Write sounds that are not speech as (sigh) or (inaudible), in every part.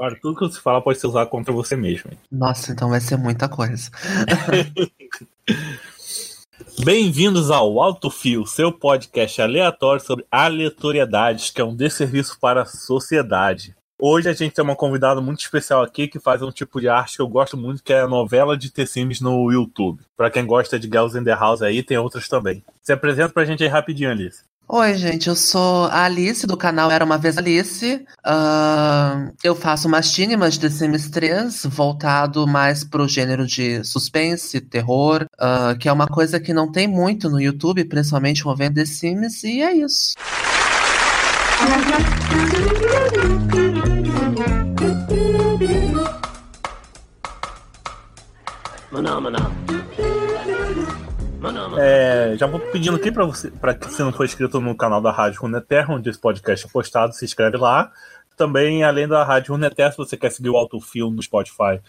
Agora, tudo que você fala pode ser usado contra você mesmo. Nossa, então vai ser muita coisa. (laughs) Bem-vindos ao Alto Fio, seu podcast aleatório sobre aleatoriedades, que é um desserviço para a sociedade. Hoje a gente tem uma convidada muito especial aqui que faz um tipo de arte que eu gosto muito, que é a novela de The Sims no YouTube. Para quem gosta de Girls in the House aí, tem outras também. Se apresenta pra gente aí rapidinho, Alice. Oi, gente, eu sou a Alice do canal Era Uma Vez Alice. Uh, eu faço Machinimas de The Sims 3, voltado mais pro gênero de suspense, terror, uh, que é uma coisa que não tem muito no YouTube, principalmente envolvendo The Sims, e é isso. Maná, maná. É, já vou pedindo aqui para você, para que você não for inscrito no canal da Rádio Runeterra, onde esse podcast é postado, se inscreve lá. Também, além da Rádio Runeterra, se você quer seguir o Autofil no Spotify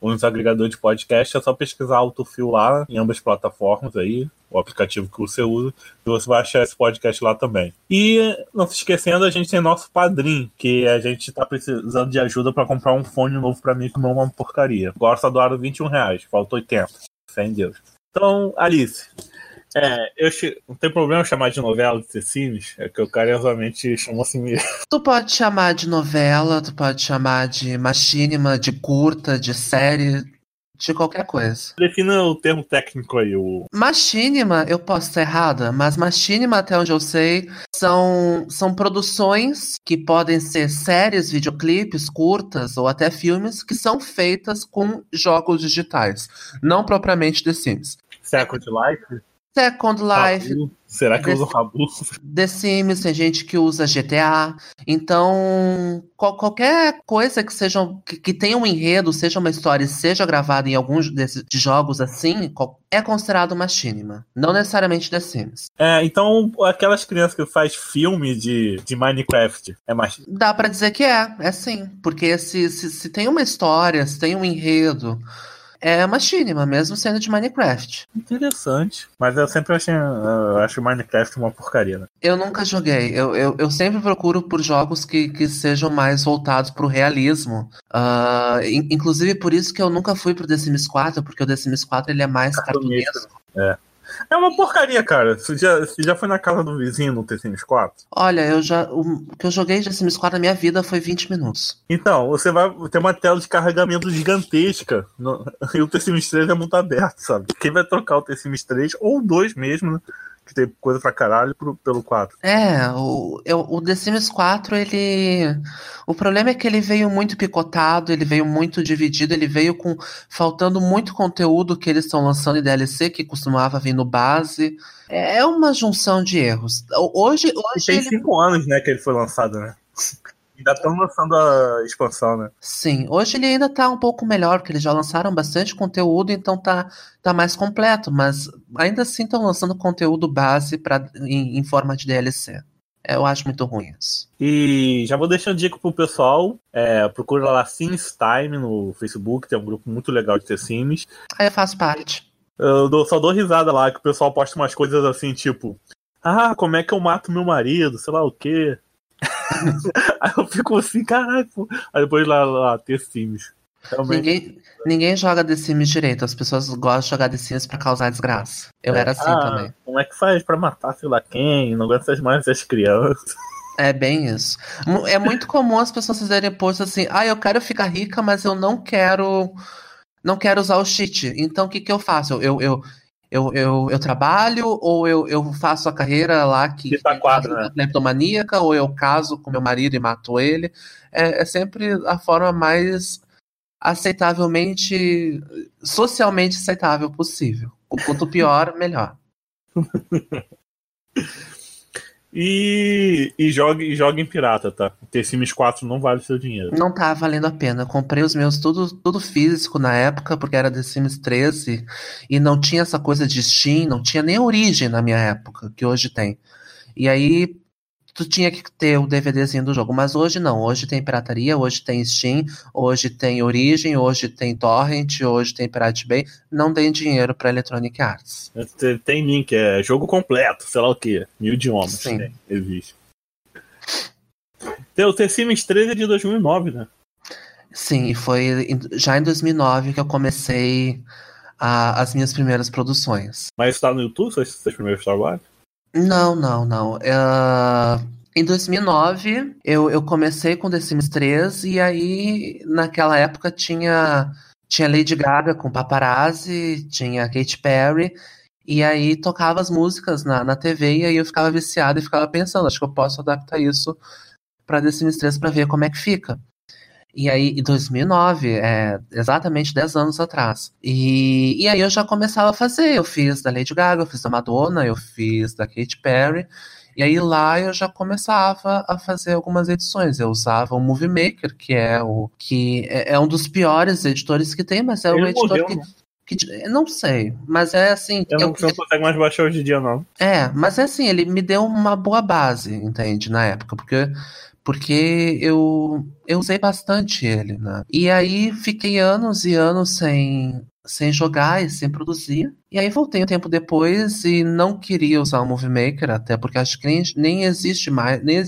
ou nos agregadores de podcast, é só pesquisar Autofil lá em ambas plataformas aí, o aplicativo que você usa, e você vai achar esse podcast lá também. E não se esquecendo, a gente tem nosso padrinho, que a gente tá precisando de ajuda para comprar um fone novo para mim, que não é uma porcaria. Agora só doaram 21 reais, falta 80. Fé em Deus. Então, Alice, é, eu não tem problema chamar de novela de The Sims, é que eu carinhosamente chamo assim mesmo. (laughs) Tu pode chamar de novela, tu pode chamar de machinima, de curta, de série, de qualquer coisa. Defina o termo técnico aí. O... Machinima, eu posso estar errada, mas machinima, até onde eu sei, são, são produções que podem ser séries, videoclipes, curtas ou até filmes que são feitas com jogos digitais, não propriamente The Sims. Second Life? Second Life. Rabu. Será que The, usa o Rabu? The Sims, tem gente que usa GTA. Então, qual, qualquer coisa que seja que, que, tenha um enredo, seja uma história, seja gravada em alguns desses de jogos assim, é considerado uma cinema. Não necessariamente The Sims. É, então aquelas crianças que faz filme de, de Minecraft é mais. Dá para dizer que é, é sim. Porque se, se, se tem uma história, se tem um enredo é machinima, mesmo sendo de Minecraft. Interessante. Mas eu sempre achei, eu acho Minecraft uma porcaria, né? Eu nunca joguei. Eu, eu, eu sempre procuro por jogos que, que sejam mais voltados pro realismo. Uh, inclusive por isso que eu nunca fui pro The Sims 4, porque o The Sims 4 ele é mais cartunesco. É. É uma porcaria, cara. Você já, você já foi na casa do vizinho no The Sims 4? Olha, eu já. O que eu joguei de The Sims 4 na minha vida foi 20 minutos. Então, você vai ter uma tela de carregamento gigantesca. No, (laughs) e o The Sims 3 é muito aberto, sabe? Quem vai trocar o The Sims 3, ou 2 mesmo, né? Que tem coisa pra caralho pro, pelo 4. É, o, eu, o The Sims 4, ele. O problema é que ele veio muito picotado, ele veio muito dividido, ele veio com. faltando muito conteúdo que eles estão lançando em DLC, que costumava vir no base. É, uma junção de erros. Hoje. hoje tem 5 ele... anos, né, que ele foi lançado, né? Ainda estão lançando a expansão, né? Sim, hoje ele ainda tá um pouco melhor, porque eles já lançaram bastante conteúdo, então tá, tá mais completo, mas ainda assim estão lançando conteúdo base pra, em, em forma de DLC. Eu acho muito ruim isso. E já vou deixando dica pro pessoal. É, procura lá Sims Time no Facebook, tem um grupo muito legal de ter Sims. Aí eu faço parte. Eu dou, só dou risada lá, que o pessoal posta umas coisas assim, tipo. Ah, como é que eu mato meu marido? Sei lá o quê. Aí eu fico assim, caralho, pô. Aí depois lá, lá The Sims. Ninguém, ninguém joga The Sims direito, as pessoas gostam de jogar The Sims pra causar desgraça. Eu é, era assim ah, também. Como é que faz pra matar sei lá quem? Não aguenta mais as crianças. É bem isso. É muito comum as pessoas fazerem posts assim, ah, eu quero ficar rica, mas eu não quero. Não quero usar o cheat. Então o que, que eu faço? Eu, eu, eu, eu, eu trabalho ou eu, eu faço a carreira lá que, que tá quadro, né? kleptomaníaca, ou eu caso com meu marido e mato ele. É, é sempre a forma mais aceitavelmente, socialmente aceitável possível. O quanto pior, melhor. (laughs) E, e, jogue, e jogue em pirata, tá? Ter Sims 4 não vale seu dinheiro. Não tá valendo a pena. comprei os meus tudo, tudo físico na época, porque era The Sims 13 e não tinha essa coisa de Steam, não tinha nem origem na minha época, que hoje tem. E aí tu tinha que ter o DVDzinho do jogo, mas hoje não. Hoje tem pirataria, hoje tem Steam, hoje tem Origin, hoje tem Torrent, hoje tem Pirate Bay. Não tem dinheiro para Electronic Arts. Tem link, é jogo completo, sei lá o que, mil idiomas. Sim. Tem, existe. Tem o The Sims 3 é de 2009, né? Sim, e foi já em 2009 que eu comecei a- as minhas primeiras produções. Mas está no YouTube, seus, seus primeiros trabalhos? Não, não, não. É, Em 2009, eu, eu comecei com The Sims 3 e aí, naquela época, tinha, tinha Lady Gaga com Paparazzi, tinha Katy Perry, e aí tocava as músicas na, na TV e aí eu ficava viciado e ficava pensando, acho que eu posso adaptar isso para The Sims 3 para ver como é que fica. E aí, em 2009, é exatamente 10 anos atrás. E, e aí eu já começava a fazer. Eu fiz da Lady Gaga, eu fiz da Madonna, eu fiz da Katy Perry. E aí lá eu já começava a fazer algumas edições. Eu usava o Movie Maker, que é o que é, é um dos piores editores que tem, mas é um editor morreu, que, né? que- não sei, mas é assim, Eu eu- não, consegue mais baixar hoje em dia, não. é, mas é assim, ele me deu uma boa base, entende, na época, porque porque eu eu usei bastante ele, né? E aí fiquei anos e anos sem sem jogar e sem produzir. E aí voltei um tempo depois e não queria usar o Movie Maker, até porque acho que nem, nem existe mais, nem,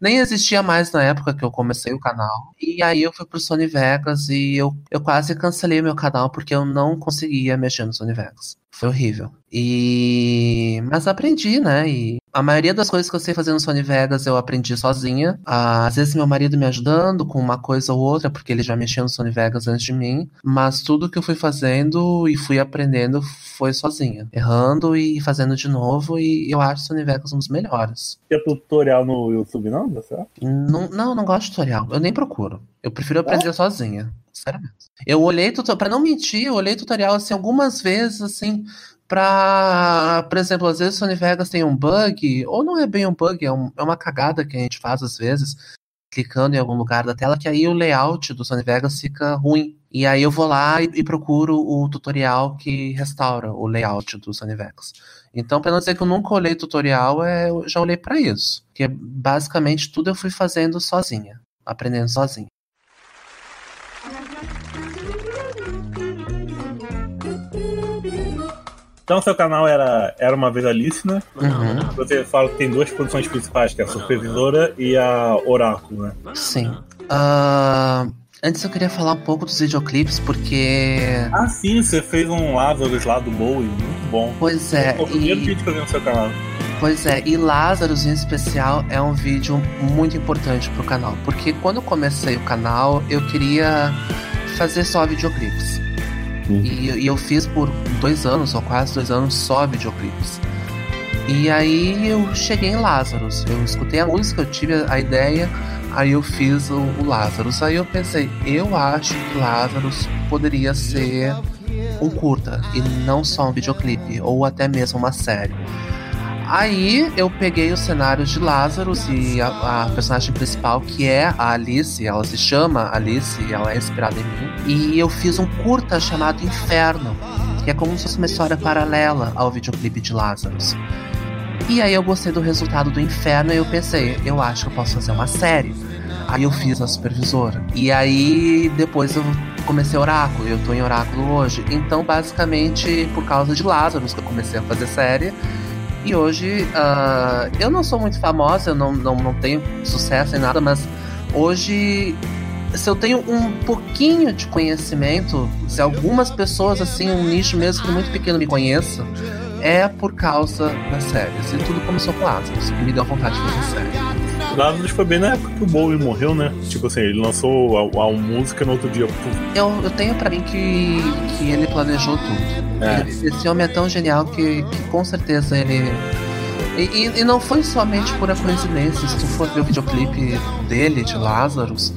nem existia mais na época que eu comecei o canal. E aí eu fui pro Sony Vegas e eu, eu quase cancelei meu canal porque eu não conseguia mexer no Sony Vegas. Foi horrível. E mas aprendi, né? E a maioria das coisas que eu sei fazer no Sony Vegas eu aprendi sozinha. Ah, Às vezes meu marido me ajudando com uma coisa ou outra, porque ele já mexia no Sony Vegas antes de mim. Mas tudo que eu fui fazendo e fui aprendendo foi sozinha. Errando e fazendo de novo. E eu acho o Sony Vegas um dos melhores. Tem tutorial no YouTube, não? Não, não, não gosto de tutorial. Eu nem procuro. Eu prefiro aprender sozinha. Sério mesmo. Eu olhei tutorial, pra não mentir, eu olhei tutorial assim algumas vezes, assim, pra. Por exemplo, às vezes o Sony Vegas tem um bug, ou não é bem um bug, é, um- é uma cagada que a gente faz às vezes, clicando em algum lugar da tela, que aí o layout do Sony Vegas fica ruim. E aí eu vou lá e, e procuro o tutorial que restaura o layout do Sony Vegas. Então, pra não dizer que eu nunca olhei tutorial, é, eu já olhei pra isso. Porque basicamente tudo eu fui fazendo sozinha, aprendendo sozinha. Então, seu canal era, era uma vez Alice, né? Uhum, Você fala que tem duas produções principais, que é a Supervisora e a Oráculo, né? sim. Ah, antes eu queria falar um pouco dos videoclipes, porque. Ah, sim, você fez um Lazarus lá do Bowie, muito bom. Pois é, Foi o primeiro e, vídeo que eu vi no seu canal. pois é, e Lazarus em especial é um vídeo muito importante pro canal. Porque quando eu comecei o canal, eu queria fazer só videoclipes. E, e eu fiz por dois anos, ou quase dois anos, só videoclipes. E aí eu cheguei em Lazarus. Eu escutei a música, eu tive a ideia, aí eu fiz o, o Lazarus. Aí eu pensei, eu acho que Lazarus poderia ser um curta e não só um videoclipe, ou até mesmo uma série. Aí eu peguei os cenários de Lazarus e a, a personagem principal, que é a Alice, ela se chama Alice ela é inspirada em mim. E eu fiz um curta chamado Inferno, que é como se fosse uma história paralela ao videoclipe de Lazarus. E aí eu gostei do resultado do Inferno e eu pensei, eu acho que eu posso fazer uma série. Aí eu fiz a supervisora. E aí depois eu comecei Oráculo, eu tô em Oráculo hoje. Então, basicamente, por causa de Lazarus que eu comecei a fazer série. E hoje, ah, eu não sou muito famosa, eu não, não, não tenho sucesso nem nada, mas hoje, se eu tenho um pouquinho de conhecimento, se algumas pessoas, assim, um nicho mesmo muito pequeno me conheça, é por causa das séries. E tudo começou com Lazarus, que me deu vontade de fazer série. Lazarus foi bem na época que o Bowie morreu, né? Tipo assim, ele lançou a, a música no outro dia. Eu, eu tenho pra mim que, que ele planejou tudo. É. Ele- esse homem é tão genial que, que com certeza ele. E, e- e não foi somente pura coincidência. Se tu for ver o videoclipe dele, de Lazarus,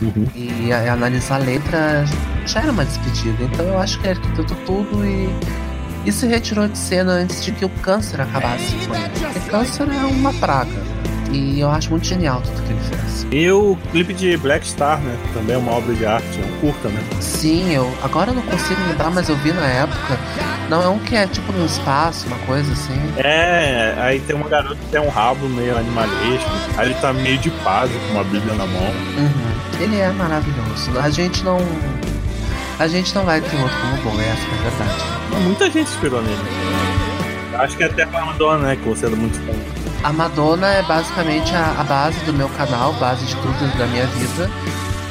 Uhum. e a- analisar a letra, já era uma despedida. Então eu acho que ele arquitetou tudo e, e se retirou de cena antes de que o câncer acabasse com ele. Porque câncer é uma praga. E eu acho muito genial tudo que ele fez. E o clipe de Black Star, né? Também é uma obra de arte, é um curta, né? Sim, eu agora eu não consigo lembrar, mas eu vi na época. Não é um que é tipo no espaço, uma coisa assim. É, aí tem uma garota que tem um rabo meio animalesco, aí ele tá meio de paz, com uma bíblia na mão. Uhum. Ele é maravilhoso. A gente não. A gente não vai ter outro como bom, essa é a verdade. Muita gente se inspirou nele. Acho que até com a Madonna, né? Que você é muito fã. A Madonna é basicamente a, a base do meu canal, base de tudo da minha vida.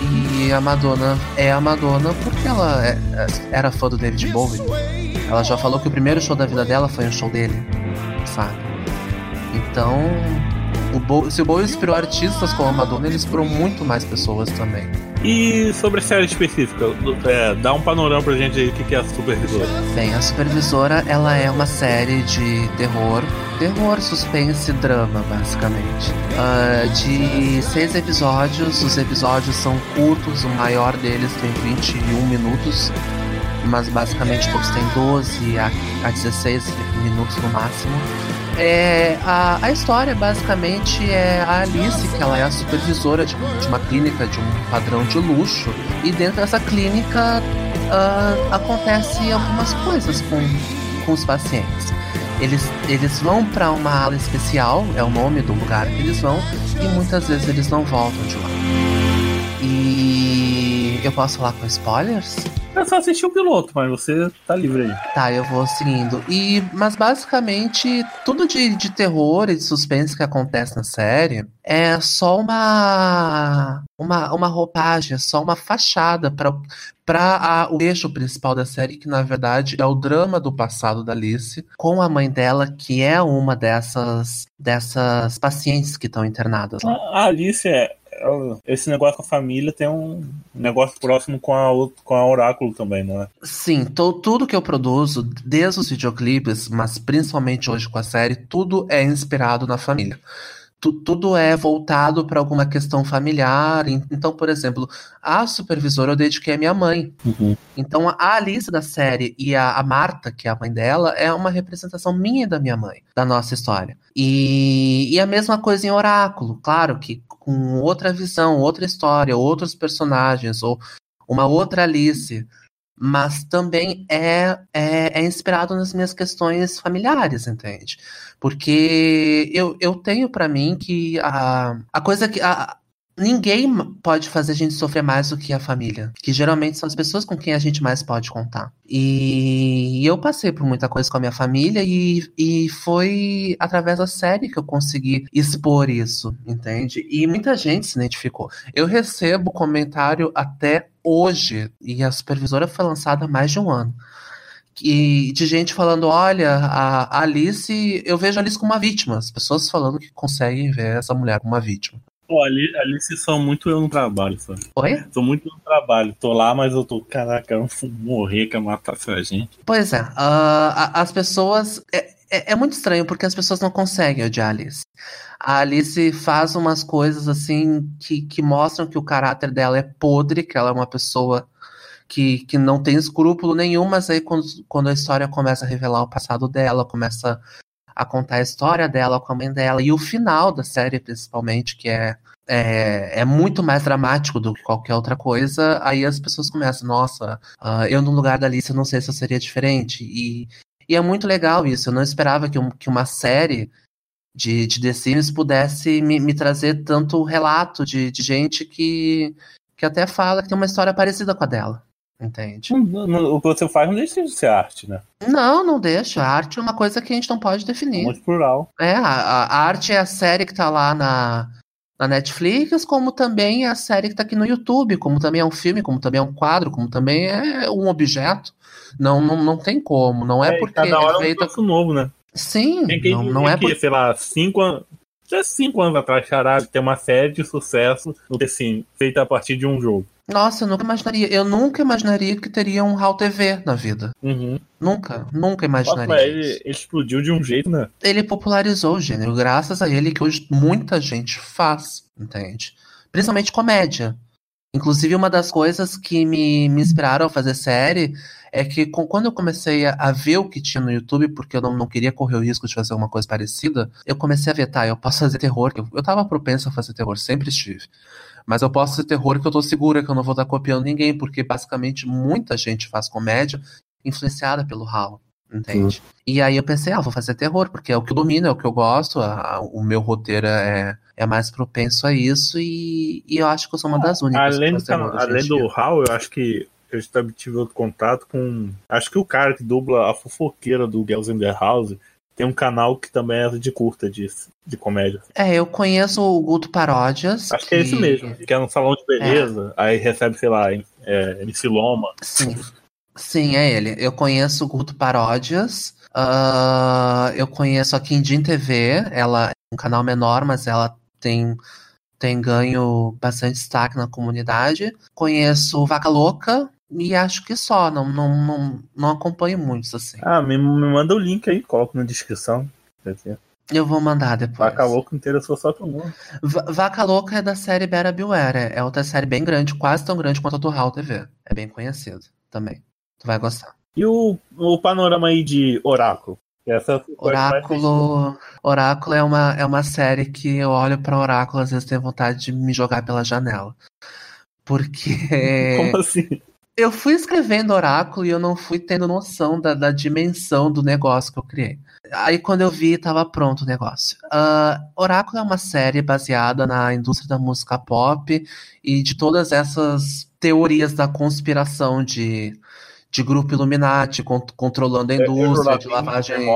E a Madonna é a Madonna porque ela é, é, era fã do David Bowie. Ela já falou que o primeiro show da vida dela foi um show dele, sabe? Então, o Bo se o Bowie inspirou artistas como a Madonna, ele inspirou muito mais pessoas também. E sobre a série específica, é, dá um panorama pra gente aí o que é a Supervisora. Bem, a Supervisora ela é uma série de terror, terror, suspense e drama, basicamente. Uh, de seis episódios, os episódios são curtos, o maior deles tem 21 minutos, mas basicamente todos têm 12 a, a 16 minutos no máximo. É, a, a história basicamente é a Alice, que ela é a supervisora de, de uma clínica de um padrão de luxo, e dentro dessa clínica uh, acontece algumas coisas com, com os pacientes. Eles, eles vão para uma ala especial, é o nome do lugar que eles vão, e muitas vezes eles não voltam de lá. E eu posso falar com spoilers? Eu só assisti o piloto, mas você tá livre aí. Tá, eu vou seguindo. E, mas basicamente, tudo de, de terror e de suspense que acontece na série é só uma uma, uma roupagem, é só uma fachada para para o eixo principal da série, que na verdade é o drama do passado da Alice com a mãe dela, que é uma dessas dessas pacientes que estão internadas lá. A Alice é, esse negócio com a família tem um negócio próximo com a, com a Oráculo também, não é? Sim, to, tudo que eu produzo, desde os videoclipes, mas principalmente hoje com a série, tudo é inspirado na família tudo é voltado para alguma questão familiar. Então, por exemplo, a supervisora eu dediquei a minha mãe. Uhum. Então, a Alice da série e a, a, Marta, que é a mãe dela, é uma representação minha e da minha mãe, da nossa história. E, e a mesma coisa em Oráculo, claro que com outra visão, outra história, outros personagens, ou uma outra Alice mas também é, é, é, inspirado nas minhas questões familiares, entende? Porque eu, eu tenho para mim que a, a coisa que. A, ninguém pode fazer a gente sofrer mais do que a família, que geralmente são as pessoas com quem a gente mais pode contar. E eu passei por muita coisa com a minha família e, e foi através da série que eu consegui expor isso, entende? E muita gente se identificou. Eu recebo comentário até hoje, e a supervisora foi lançada há mais de um ano. E de gente falando, olha, a Alice, eu vejo a Alice como uma vítima. As pessoas falando que conseguem ver essa mulher como uma vítima. Pô, ali, Alice são muito eu no trabalho, sabe? Oi? Sou muito no trabalho. Tô lá, mas eu tô, caraca, eu vou morrer, quer matar essa gente. Pois é, uh, as pessoas. É, é, é, muito estranho porque as pessoas não conseguem odiar a Alice. A Alice faz umas coisas assim que, que mostram que o caráter dela é podre, que ela é uma pessoa que, que não tem escrúpulo nenhum, mas aí quando, quando a história começa a revelar o passado dela, começa a contar a história dela com a mãe dela, e o final da série, principalmente, que é, é, é muito mais dramático do que qualquer outra coisa, aí as pessoas começam, nossa, uh, eu no lugar da Alice não sei se eu seria diferente. E, e é muito legal isso, eu não esperava que, um, que uma série de, de The Sims pudesse me, me trazer tanto relato de, de gente que, que até fala que tem uma história parecida com a dela. Entende? O que você faz não deixa de ser arte, né? Não, não deixa. A arte é uma coisa que a gente não pode definir. É muito plural. É, a, a, arte é a série que tá lá na, na Netflix, como também é a série que tá aqui no YouTube, como também é um filme, como também é um quadro, como também é um objeto. Não, não, não tem como. Não é, é porque cada hora é feita... É um novo, né? Sim, tem não, não é porque, sei lá, cinco anos. cinco anos atrás, Charada tem uma série de sucesso assim, feita a partir de um jogo. Nossa, eu nunca imaginaria. Eu nunca imaginaria que teria um HAL TV na vida. Uhum. Nunca, nunca imaginaria. Nossa, ele, explodiu de um jeito, né? Ele popularizou o gênero, graças a ele que hoje muita gente faz, entende? Principalmente comédia. Inclusive, uma das coisas que me, me inspiraram a fazer série é que com, quando eu comecei a, a, ver o que tinha no YouTube, porque eu não, não queria correr o risco de fazer alguma coisa parecida, eu comecei a ver, tá, eu posso fazer terror, eu, eu tava propenso a fazer terror, sempre estive. Mas eu posso fazer terror que eu tô segura que eu não vou estar copiando ninguém, porque basicamente muita gente faz comédia influenciada pelo HAL. Entende? Sim. E aí eu pensei, ah, vou fazer terror, porque é o que eu domino, é o que eu gosto, a, a, o meu roteiro é, é mais propenso a isso, e, e eu acho que eu sou uma das únicas. Além, do, além do HAL, eu acho que eu tive outro contato com. Acho que o cara que dubla a fofoqueira do Girls in the House tem um canal que também é de curta, de, de comédia. É, eu conheço o Guto Paródias. Acho que, é esse mesmo, que é um salão de beleza, aí recebe, sei lá, é, MC Loma. Sim. Sim, é ele. Eu conheço o Guto Paródias. Uh, eu conheço a Quindim TV. Ela é um canal menor, mas ela tem, tem ganho bastante destaque na comunidade. Conheço Vaca Louca. E acho que só, não, não, não, não acompanho muitos assim. Ah, me, me manda o link aí, coloco na descrição. Eu vou mandar depois. Vaca Louca interessou só todo mundo. Vaca Louca é da série Better Beware. É outra série bem grande, quase tão grande quanto a do HAL TV. É bem conhecido também. Tu vai gostar. E o, o panorama aí de Oráculo? Essa Oráculo, Oráculo é uma, é uma série que eu olho para Oráculo às vezes tenho vontade de me jogar pela janela. Porque. (laughs) Como assim? Eu fui escrevendo Oráculo e eu não fui tendo noção da, da dimensão do negócio que eu criei. Aí quando eu vi, estava pronto o negócio. Uh, Oráculo é uma série baseada na indústria da música pop e de todas essas teorias da conspiração de de grupo Illuminati controlando a é, indústria, de lavagem,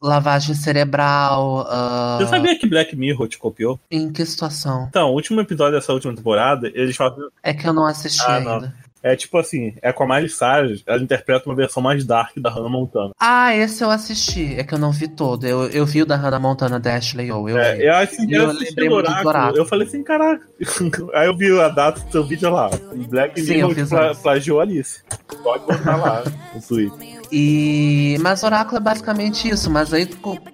lavagem cerebral. Uh... Você sabia que Black Mirror te copiou? Em que situação? Então, o último episódio dessa última temporada, eles fazem. É que eu não assisti ah, ainda. Não. É tipo assim, é com a Miley Cyrus, ela interpreta uma versão mais dark da Hannah Montana. Ah, esse eu assisti, é que eu não vi todo. Eu, eu vi o da Hannah Montana da Ashley O. Eu, é, vi. eu, assim, eu, eu lembrei muito do Oráculo. Eu falei assim, caraca. (laughs) Aí eu vi a data do seu vídeo lá. Black Mirror pla, plagiou Alice. Pode botar lá no Twitter. E. Mas Oráculo é basicamente isso. Mas aí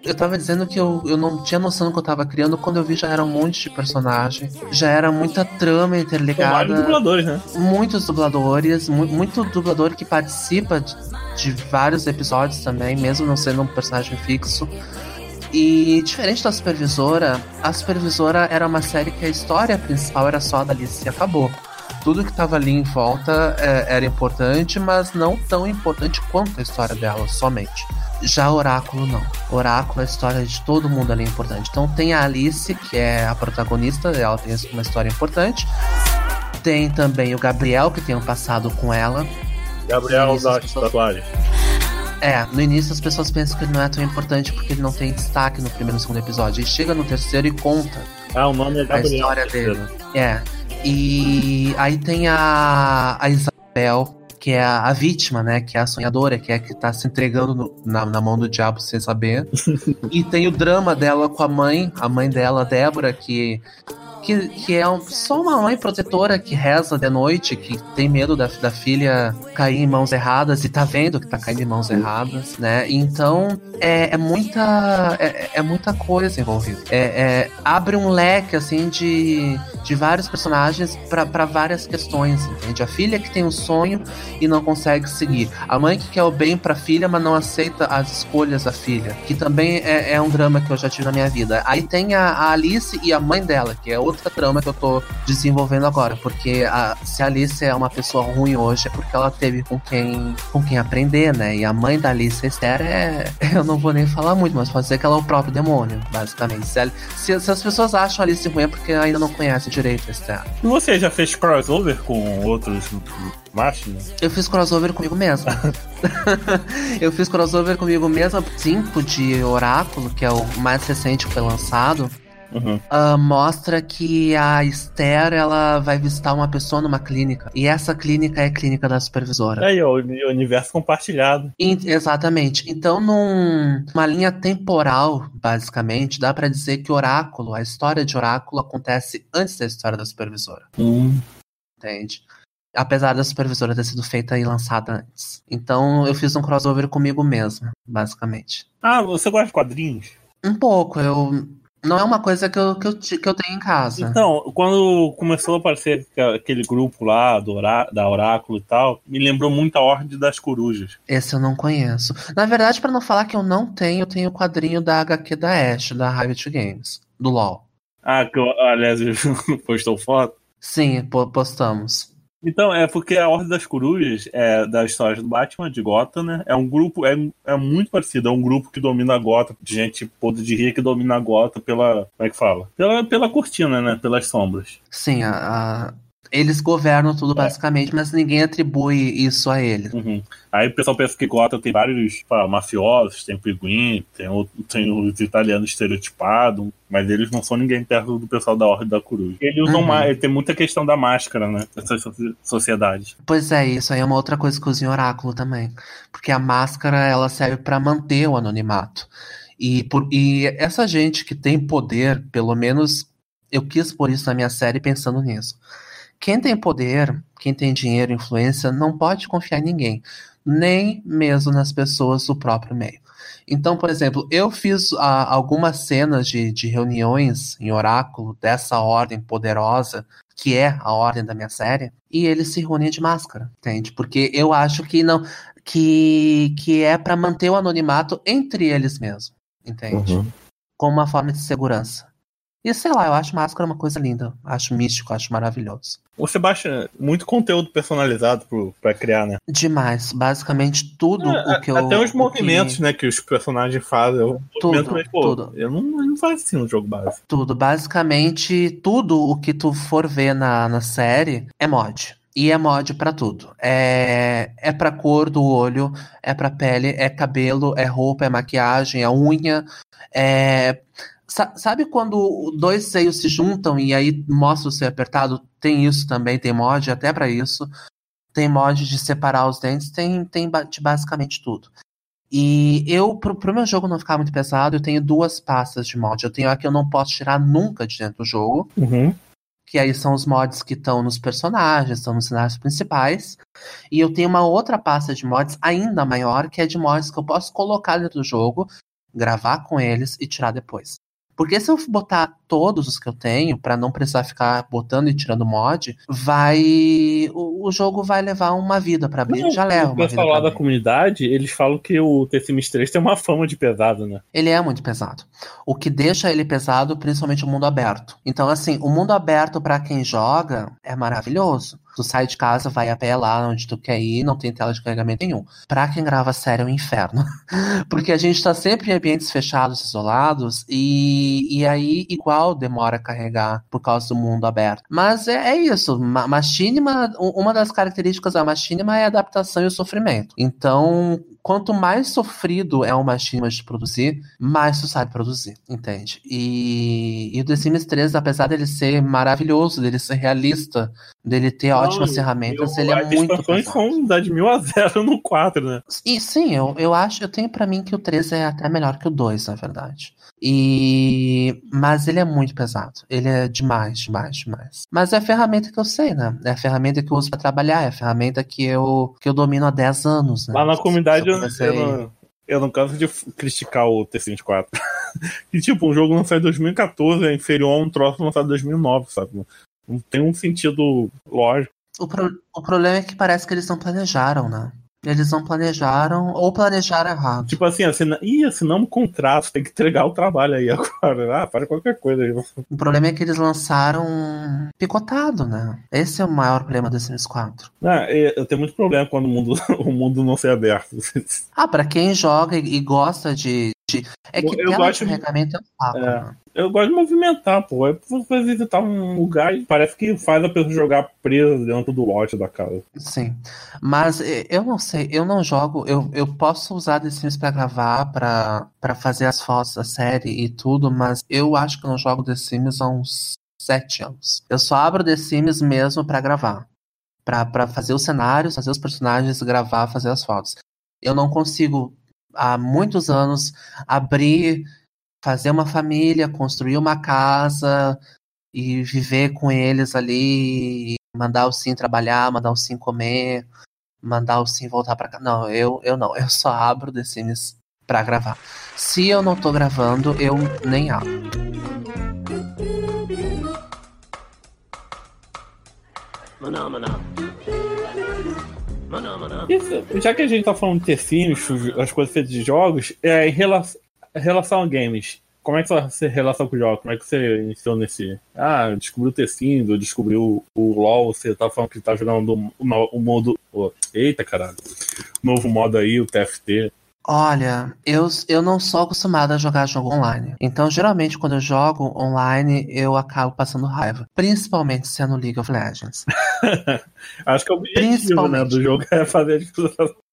eu tava dizendo que eu, eu não tinha noção do que eu tava criando. Quando eu vi já era um monte de personagem. Já era muita trama interligada. Vários dubladores, né? Muitos dubladores. Mu muito dublador que participa de, de vários episódios também, mesmo não sendo um personagem fixo. E diferente da Supervisora, a Supervisora era uma série que a história principal era só da Alice e acabou tudo que estava ali em volta é, era importante, mas não tão importante quanto a história dela, somente. Já Oráculo não. Oráculo, a história de todo mundo ali é importante. Então tem a Alice, que é a protagonista, ela tem uma história importante. Tem também o Gabriel, que tem um passado com ela. Gabriel da tatuagem. É, no início as pessoas pensam que ele não é tão importante porque ele não tem destaque no primeiro e segundo episódio. Ele chega no terceiro e conta. Ah, o nome é Gabriel. A história dele. É. E aí tem a, a Isabel, que é a, a, vítima, né? Que é a sonhadora, que é a que tá se entregando no, na, na, mão do diabo sem saber. (laughs) e tem o drama dela com a mãe, a mãe dela, Débora, que que, que é um, só uma mãe protetora que reza de noite, que tem medo da, da filha cair em mãos erradas e tá vendo que tá caindo em mãos erradas, né? Então é, é muita é, é, muita coisa envolvida. É, é, abre um leque assim de, de vários personagens para várias questões, entende? A filha que tem um sonho e não consegue seguir. A mãe que quer o bem pra filha, mas não aceita as escolhas da filha. Que também é, é um drama que eu já tive na minha vida. Aí tem a, a Alice e a mãe dela, que é outra trama que eu tô desenvolvendo agora. Porque a, se a Alice é uma pessoa ruim hoje, é porque ela teve com quem, com quem aprender, né? E a mãe da Alice, Esther, é. (laughs) Eu não vou nem falar muito, mas pode dizer que ela é o próprio demônio, basicamente. Se, se, se as pessoas acham a Alice ruim é porque ainda não conhecem direito a Esther. E você já fez crossover com outros machos? Eu fiz crossover comigo mesmo. (laughs) eu fiz crossover comigo mesmo, 5 de Oráculo, que é o mais recente que foi lançado. Uhum. Uh, mostra que a Esther ela vai visitar uma pessoa numa clínica. E essa clínica é a clínica da supervisora. É, o universo compartilhado. E, exatamente. Então, num, numa linha temporal, basicamente, dá para dizer que Oráculo, a história de Oráculo, acontece antes da história da supervisora. Hum. Entende? apesar da supervisora ter sido feita e lançada antes. Então eu fiz um crossover comigo mesmo, basicamente. Ah, você gosta de quadrinhos? Um pouco, eu não é uma coisa que eu, que eu, que eu tenho em casa. Então, quando começou a aparecer aquele grupo lá do Orá, da Oráculo e tal, me lembrou muito a Ordem das Corujas. Esse eu não conheço. Na verdade, para não falar que eu não tenho, eu tenho o quadrinho da HQ da Ash, da Riot Games, do LoL. Ah, que eu, aliás, (laughs) postou foto? Sim, postamos. Então, é porque a Ordem das Corujas é da história do Batman, de Gotham, né? É um grupo, é, é muito parecido, é um grupo que domina a Gotham, de gente podre de rir que domina a Gotham pela, como é que fala? Pela, pela cortina, né? Pelas sombras. Sim, a, Eles governam tudo, basicamente, mas ninguém atribui isso a eles. Uhum. Aí o pessoal pensa que Gotham tem vários pá, mafiosos, tem pinguim, tem, o- tem os italianos estereotipados, mas eles não são ninguém perto do pessoal da Ordem da Coruja. Eles usam Uhum. mais, tem muita questão da máscara, né? Essas soci- sociedades. Pois é, isso aí é uma outra coisa que usa em Oráculo também. Porque a máscara, ela serve pra manter o anonimato. E, por, e essa gente que tem poder, pelo menos eu quis pôr isso na minha série pensando nisso. Quem tem poder, quem tem dinheiro, influência, não pode confiar em ninguém. Nem mesmo nas pessoas do próprio meio. Então, por exemplo, eu fiz ah, algumas cenas de, de reuniões em Oráculo dessa ordem poderosa que é a ordem da minha série, e eles se reúnem de máscara, entende? Porque eu acho que não que, que é pra manter o anonimato entre eles mesmos, entende? Uhum. Como uma forma de segurança. E sei lá, eu acho máscara uma coisa linda, acho místico, acho maravilhoso. Você baixa muito conteúdo personalizado pro, pra criar, né? Demais, basicamente tudo É, o que eu Até os o que- movimentos, né, que os personagens fazem. Eu, Tudo, mas, pô, tudo. Eu não, eu não faço assim no jogo base. Tudo, basicamente tudo o que tu for ver na, na série é mod. E é mod pra tudo. É, é pra cor do olho, é pra pele, é cabelo, é roupa, é maquiagem, é unha. É... sa- Sabe quando dois seios se juntam e aí mostra o seio apertado? Tem isso também, tem mod até pra isso. Tem mod de separar os dentes, tem, tem de basicamente tudo. E eu, pro, pro meu jogo não ficar muito pesado, eu tenho duas pastas de mod. Eu tenho a que eu não posso tirar nunca de dentro do jogo, Uhum. que aí são os mods que estão nos personagens, estão nos cenários principais. E eu tenho uma outra pasta de mods ainda maior, que é de mods que eu posso colocar dentro do jogo, gravar com eles e tirar depois. Porque se eu botar todos os que eu tenho, pra não precisar ficar botando e tirando mod, vai. O, o jogo vai levar uma vida pra abrir. Não, Já leva uma vida lá da abrir. comunidade, eles falam que o The Sims 3 tem uma fama de pesado, né? Ele é muito pesado. O que deixa ele pesado, principalmente o mundo aberto. Então, assim, o mundo aberto pra quem joga é maravilhoso. Tu sai de casa, vai a pé lá onde tu quer ir, não tem tela de carregamento nenhum. Pra quem grava série é um inferno. (laughs) Porque a gente tá sempre em ambientes fechados, isolados, e, e aí igual demora a carregar por causa do mundo aberto. Mas é, é isso. Ma- Machinima, uma das características da Machinima é a adaptação e o sofrimento. Então, quanto mais sofrido é um Machinima de produzir, mais tu sabe produzir, entende? E, e o The Sims 3, apesar dele ser maravilhoso, dele ser realista, dele ter ótimas ferramentas, eu- ele é muito pesado. da de mil a zero no 4, né? E sim, eu, eu acho, eu tenho pra mim que o 3 é até melhor que o 2, na verdade. E mas ele é muito pesado. Ele é demais, demais, demais. Mas é a ferramenta que eu sei, né? É a ferramenta que eu uso pra trabalhar, é a ferramenta que eu que eu domino há 10 anos, né? Lá na comunidade Eu comecei- eu não, eu não canso de criticar o The Sims 4. e tipo, um jogo lançado em 2014 é inferior a um troço lançado em 2009, sabe? Não tem um sentido lógico. O, pro- o problema é que parece que eles não planejaram, né? Eles não planejaram ou planejaram errado. Tipo assim, assina... Ih, assinamos um contrato, tem que entregar o trabalho aí (laughs) agora. Ah, para qualquer coisa aí. O problema é que eles lançaram picotado, né? Esse é o maior problema do Sims 4. Ah, é, eu tenho muito problema quando o mundo, (laughs) o mundo não ser aberto. Ah, pra quem joga e, gosta de- É que Eu- gosto- de carregamento é um saco, É. né? Eu gosto de movimentar, pô. É você visitar um lugar e parece que faz a pessoa jogar presa dentro do lote da casa. Sim. Mas eu não sei, eu não jogo. Eu, eu posso usar The Sims pra gravar, pra, pra fazer as fotos da série e tudo, mas eu acho que eu não jogo The Sims há uns sete anos. Eu só abro The Sims mesmo pra gravar. Pra, pra fazer os cenários, fazer os personagens, gravar, fazer as fotos. Eu não consigo, há muitos anos, abrir, fazer uma família, construir uma casa e viver com eles ali, mandar o Sim trabalhar, mandar o Sim comer, mandar o Sim voltar pra cá. Não, eu, eu não, eu só abro The Sims pra gravar. Se eu não tô gravando, eu nem abro. Isso, já que a gente tá falando de ter Sims, as coisas feitas de jogos, é, em relação, em relação a games, como é que você relação com jogos? Como é que você iniciou nesse. Ah, descobriu o ou descobriu o LoL, você tá falando que tá jogando o, o, o modo. o- eita caralho. Novo modo aí, o TFT. Olha, eu, eu não sou acostumada a jogar jogo online. Então, geralmente, quando eu jogo online, eu acabo passando raiva. Principalmente sendo League of Legends. (laughs) Acho que o objetivo né, do jogo é fazer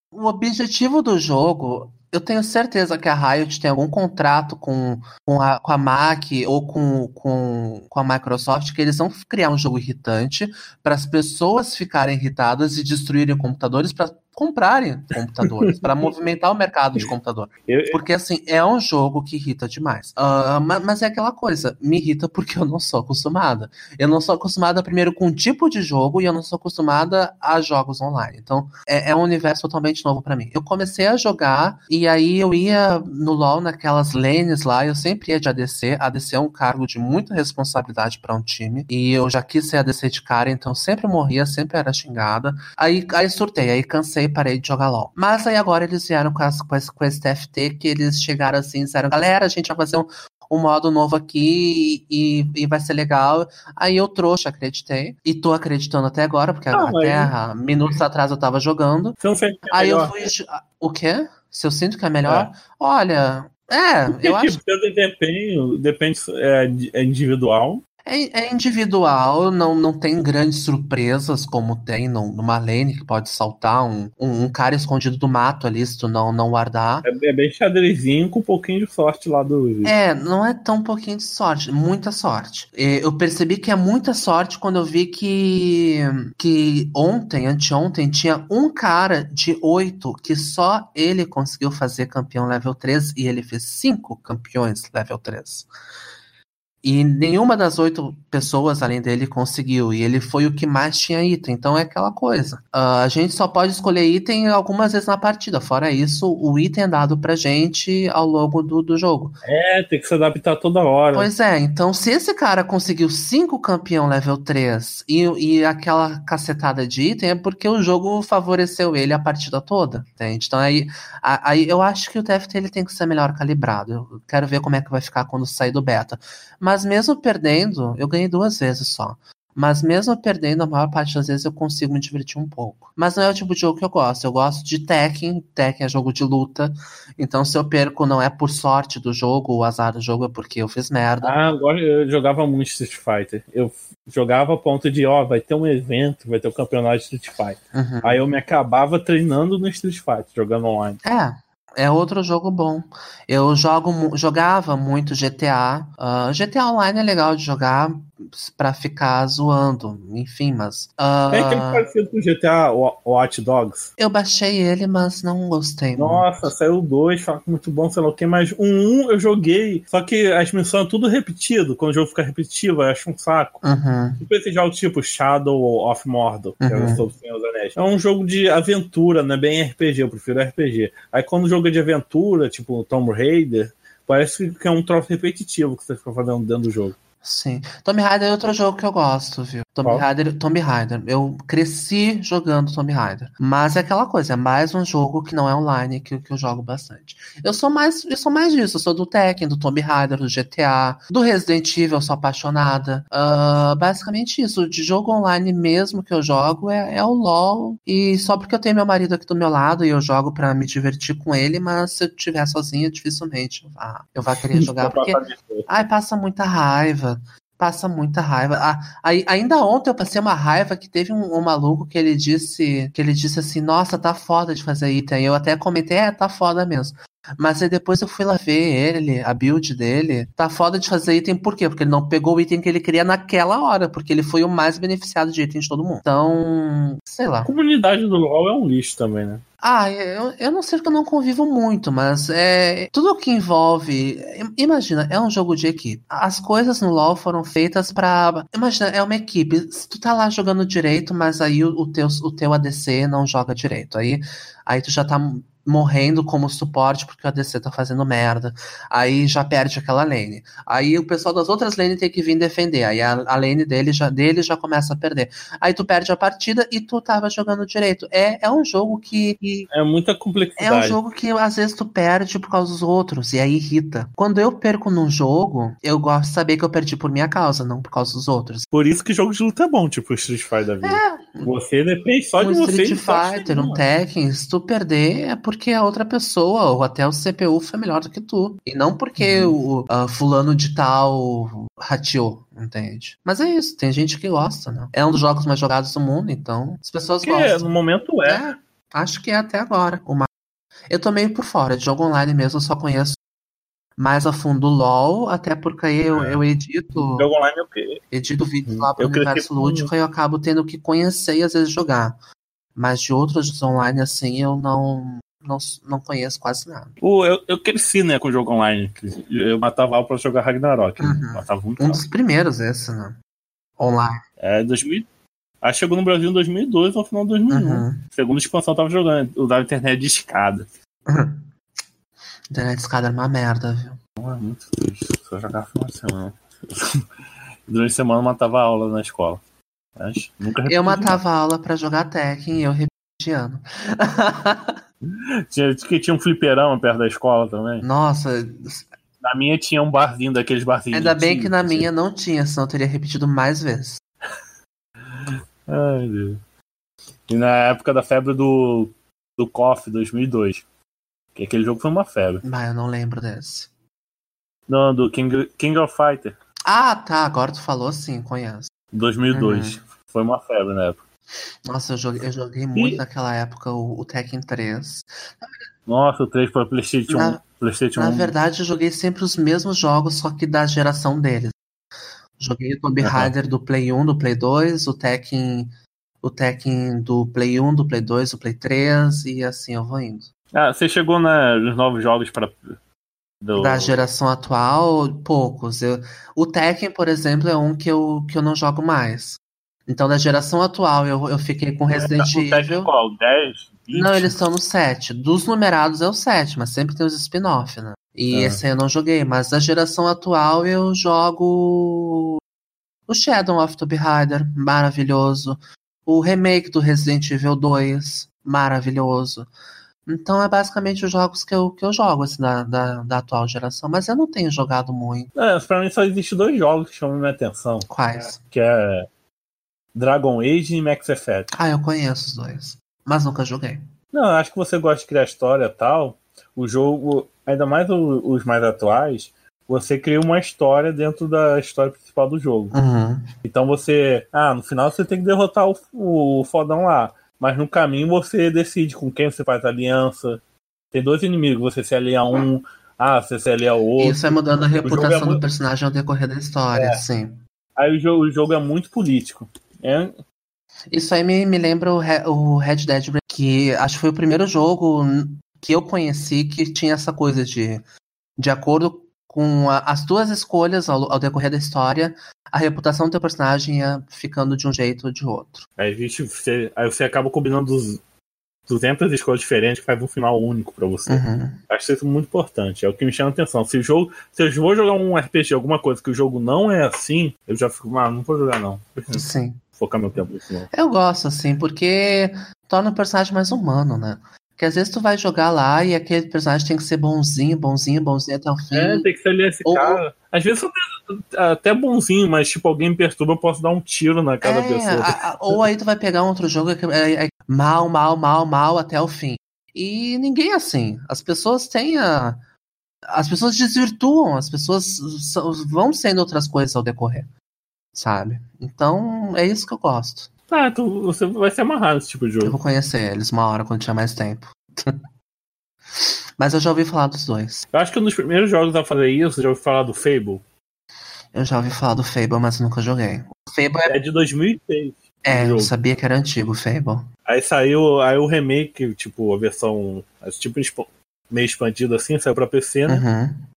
O objetivo do jogo eu tenho certeza que a Riot tem algum contrato com, com, a, com a Mac ou com, com, com a Microsoft que eles vão criar um jogo irritante para as pessoas ficarem irritadas e destruírem computadores para comprarem computadores, para movimentar o mercado de (laughs) computador. Porque, assim, é um jogo que irrita demais. Uh, mas é aquela coisa, me irrita porque eu não sou acostumada. Eu não sou acostumada, primeiro, com um tipo de jogo e eu não sou acostumada a jogos online. Então, é, é um universo totalmente novo para mim. Eu comecei a jogar e aí eu ia no LoL, naquelas lanes lá, eu sempre ia de ADC. ADC é um cargo de muita responsabilidade para um time. E eu já quis ser ADC de cara, então sempre morria, sempre era xingada. Aí, aí surtei, aí cansei e parei de jogar LOL. Mas aí agora eles vieram com, as, com, esse, com esse TFT que eles chegaram assim e disseram, galera, a gente vai fazer um, um modo novo aqui e, e vai ser legal. Aí eu trouxe, acreditei. E tô acreditando até agora, porque ah, até minutos atrás eu tava jogando. Você não fez é aí melhor. eu fui. O quê? Se eu sinto que é melhor? É. Olha. É, (laughs) porque, eu tipo, acho. Seu desempenho depende, é, é individual. É, é, individual, não, não tem grandes surpresas como tem numa lane que pode saltar um, um, um, cara escondido do mato ali se tu não, não guardar. É, é, bem xadrezinho com um pouquinho de sorte lá do. É, não é tão pouquinho de sorte, muita sorte. Eu percebi que é muita sorte quando eu vi que, que ontem, anteontem, tinha um cara de oito que só ele conseguiu fazer campeão level 3 e ele fez cinco campeões level 3. E nenhuma das oito pessoas além dele conseguiu. E ele foi o que mais tinha item. Então é aquela coisa. Uh, a gente só pode escolher item algumas vezes na partida. Fora isso, o item é dado pra gente ao longo do, do jogo. É, tem que se adaptar toda hora. Pois é, então se esse cara conseguiu cinco campeão level 3 e, e aquela cacetada de item, é porque o jogo favoreceu ele a partida toda. Entende? Então aí, aí eu acho que o TFT ele tem que ser melhor calibrado. Eu quero ver como é que vai ficar quando sair do beta. Mas mas mesmo perdendo, eu ganhei duas vezes só. Mas mesmo perdendo, a maior parte das vezes eu consigo me divertir um pouco. Mas não é o tipo de jogo que eu gosto. Eu gosto de Tekken. Tekken é jogo de luta. Então, se eu perco, não é por sorte do jogo, o azar do jogo é porque eu fiz merda. Ah, agora eu jogava muito Street Fighter. Eu jogava a ponto de, ó, vai ter um evento, vai ter o um campeonato de Street Fighter. Uhum. Aí eu me acabava treinando no Street Fighter, jogando online. É, é outro jogo bom. Eu jogo, jogava muito GTA. Uh, GTA Online é legal de jogar para ficar zoando, enfim, mas. Uh... É aquele parecido com o GTA Watch Dogs. Eu baixei ele, mas não gostei. Nossa, muito. saiu dois, fala muito bom, sei lá o que, mas um, um eu joguei, só que as missões é tudo repetido. Quando o jogo fica repetitivo, eu acho um saco. Uhum. Tipo esse jogo tipo Shadow of Mordor, que é uhum. é sobre os Anéis. É um jogo de aventura, não é bem RPG, eu prefiro RPG. Aí quando o jogo é de aventura, tipo Tomb Raider, parece que é um troço repetitivo que você fica fazendo dentro do jogo. Sim. Tomb Raider é outro jogo que eu gosto, viu? Tomb Raider, Tomb Raider. Eu cresci jogando Tomb Raider. Mas é aquela coisa, é mais um jogo que não é online que, que eu jogo bastante. Eu sou mais, eu sou mais disso. Eu sou do Tekken, do Tomb Raider, do GTA, do Resident Evil, eu sou apaixonada. Uh, basicamente isso. De jogo online mesmo que eu jogo é, é o LoL. E só porque eu tenho meu marido aqui do meu lado e eu jogo para me divertir com ele, mas se eu estiver sozinha, dificilmente eu vá, eu vá querer (laughs) jogar. porque, ai, passa muita raiva passa muita raiva. Ah, aí, ainda ontem eu passei uma raiva que teve um, um, maluco que ele disse que ele disse assim, nossa, tá foda de fazer item. Eu até comentei, é, tá foda mesmo. Mas aí depois eu fui lá ver ele, a build dele. Tá foda de fazer item, por quê? Porque ele não pegou o item que ele queria naquela hora, porque ele foi o mais beneficiado de item de todo mundo. Então, sei lá. A comunidade do LoL é um lixo também, né? Ah, eu, eu não sei porque eu não convivo muito, mas é tudo que envolve. Imagina, é um jogo de equipe. As coisas no LoL foram feitas para. Imagina, é uma equipe. Se tu tá lá jogando direito, mas aí o, o, teu, o teu ADC não joga direito. Aí, aí tu já tá morrendo como suporte porque o ADC tá fazendo merda. Aí já perde aquela lane. Aí o pessoal das outras lanes tem que vir defender. Aí a, a lane dele já, dele já começa a perder. Aí tu perde a partida e tu tava jogando direito. É, é um jogo que, que. É muita complexidade. É um jogo que às vezes tu perde por causa dos outros. E aí irrita. Quando eu perco num jogo, eu gosto de saber que eu perdi por minha causa, não por causa dos outros. Por isso que jogo de luta é bom, tipo Street Fighter da vida. É. Você depende só um de você. Street Fighter, um. Tekken, se tu perder é porque a outra pessoa, ou até o CPU foi melhor do que tu. E não porque Uhum. o ah, fulano de tal rateou, entende? Mas é isso, tem gente que gosta, né? É um dos jogos mais jogados do mundo, então as pessoas Porque gostam. no momento é. É, acho que é até agora. o ma- Eu tô meio por fora, de jogo online mesmo, eu só conheço mais a fundo o LoL, até porque eu, É. eu edito, Jogo online é o quê? edito vídeos lá pro Eu cresci universo com- lúdico e eu acabo tendo que conhecer e às vezes jogar. Mas de outros online assim, eu não, não, não conheço quase nada. Pô, eu, eu cresci, né, com jogo online. Eu matava aula pra jogar Ragnarok. né? Uhum. Matava muito Um dos primeiros esse, né? Online. É, 2000. Aí chegou no Brasil em 2002 no final de 2001. Uhum. Segunda expansão eu tava jogando. Usava internet de escada. (laughs) Internet escada era uma merda, viu? Não é muito triste. Só jogava final de semana. (laughs) Durante a semana eu matava aula na escola. Mas nunca repeti, Eu matava aula pra jogar Tekken e eu repeti ano. (laughs) Tinha, tinha um fliperama perto da escola também. Nossa, Na minha tinha um barzinho daqueles barzinhos. ainda bem que na assim. minha não tinha, senão eu teria repetido mais vezes. Ai, Deus. E na época da febre do, do KOF 2002. Que aquele jogo foi uma febre. Mas eu não lembro desse. Não, do King, King of Fighter. Ah, tá, agora tu falou sim, conheço. 2002. Uhum. Foi uma febre na época. Nossa, eu joguei, eu joguei muito E- naquela época o, o Tekken 3. Nossa, o 3 para PlayStation, Na- 1. PlayStation Na 1. verdade, eu joguei sempre os mesmos jogos, só que da geração deles. Joguei o Tomb. Raider do Play 1, do Play 2, o Tekken, o Tekken do Play 1, do Play 2, do Play 3, e assim eu vou indo. Ah, você chegou na, nos novos jogos para. Do... Da geração atual, poucos. Eu, o Tekken, por exemplo, é um que eu, que eu não jogo mais. Então, da geração atual, eu, eu fiquei com Resident o Tekken Evil. qual? 10? 20? Não, eles estão no 7. Dos numerados é o 7, mas sempre tem os spin-off, né? E Ah. esse aí eu não joguei, mas da geração atual eu jogo o Shadow of Tomb Raider, maravilhoso. O remake do Resident Evil 2, maravilhoso. Então é basicamente os jogos que eu, que eu jogo assim, da, da, da atual geração, mas eu não tenho jogado muito. É, pra mim só existe dois jogos que chamam minha atenção. Quais? Que é Dragon Age e Max Effect. Ah, eu conheço os dois, mas nunca joguei. Não, acho que você gosta de criar história e tal. O jogo, ainda mais os mais atuais, você cria uma história dentro da história principal do jogo. Uhum. Então você. Ah, no final você tem que derrotar o, o fodão lá. Mas no caminho você decide com quem você faz aliança. Tem dois inimigos, você se alia a um, ah, você se alia ao outro. Isso vai mudando a é reputação do muito- personagem ao decorrer da história, É. sim. Aí o jogo, o jogo é muito político. É, Isso aí me, me lembra o, Re- o Red Dead, que acho que foi o primeiro jogo que eu conheci que tinha essa coisa de, de acordo com a- as tuas escolhas ao, ao decorrer da história, a reputação do teu personagem ia ficando de um jeito ou de outro. aí, vixe, você, aí você acaba combinando dos 200 escolhas diferentes que faz um final único pra você. Uhum. Acho isso muito importante. É o que me chama a atenção. Se o jogo. Se eu vou jogar um RPG, alguma coisa que o jogo não é assim, eu já fico, ah, não vou jogar, não. Sim. focar meu tempo nisso. Eu gosto, assim, porque torna o personagem mais humano, né? Porque às vezes tu vai jogar lá e aquele personagem tem que ser bonzinho, bonzinho, bonzinho até o fim. É, tem que ser ali esse Ou- cara. Às vezes eu até bonzinho, mas tipo, alguém me perturba, eu posso dar um tiro na cara da É, pessoa. a- a- ou aí tu vai pegar um outro jogo que é, é mal, mal, mal, mal até o fim. E ninguém é assim. As pessoas têm a. As pessoas desvirtuam, as pessoas são- vão sendo outras coisas ao decorrer. Sabe? Então é isso que eu gosto. Ah, tu, você vai se amarrar nesse tipo de Eu jogo. vou conhecer eles uma hora quando tiver mais tempo. (laughs) Mas eu já ouvi falar dos dois. Eu acho que um dos primeiros jogos a fazer isso, já ouvi falar do Fable. Eu já ouvi falar do Fable, mas nunca joguei. O Fable é. É de 2006. É, eu sabia que era antigo o Fable. Aí saiu aí o remake, tipo, a versão tipo meio expandida assim, saiu pra PC, né? Uhum.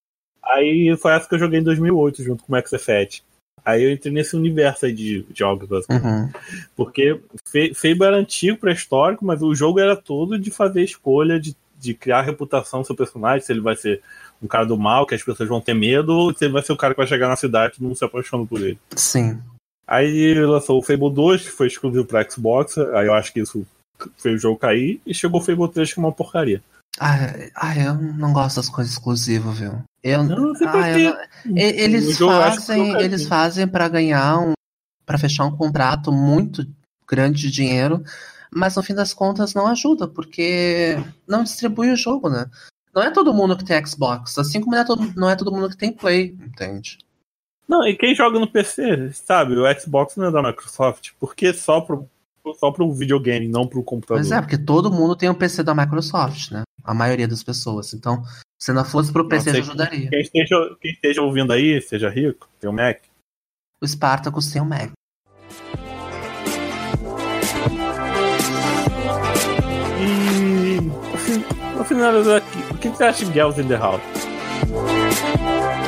Aí foi essa que eu joguei em 2008, junto com o Max Effect. Aí eu entrei nesse universo aí de jogos. Uhum. Porque Fe- Fable era antigo, pré-histórico, mas o jogo era todo de fazer escolha, de, de criar reputação do seu personagem, se ele vai ser um cara do mal, que as pessoas vão ter medo, ou se ele vai ser o cara que vai chegar na cidade e todo mundo se apaixona por ele. Sim. Aí lançou o Fable 2, que foi exclusivo pra Xbox, aí eu acho que isso fez o jogo cair, e chegou o Fable 3 que é uma porcaria. Ah, ah, eu não gosto das coisas exclusivas, viu? Eu, Não, não sei por ah, eu não- Eles O o fazem, eles fazem para ganhar um, para fechar um contrato muito grande de dinheiro, mas no fim das contas não ajuda, porque não distribui o jogo, né? Não é todo mundo que tem Xbox, assim como não é todo, não é todo mundo que tem Play, entende? Não, e quem joga no PC, sabe? O Xbox não é da Microsoft, porque só pro, só pro videogame, não pro computador. Pois é, porque todo mundo tem um PC da Microsoft, né? A maioria das pessoas. Então, se não fosse pro PC, já ajudaria. Quem esteja, quem esteja ouvindo aí, seja rico, tem um Mac. O Spartacus tem um Mac. E no finalizar aqui, o que você acha de Girls in the House?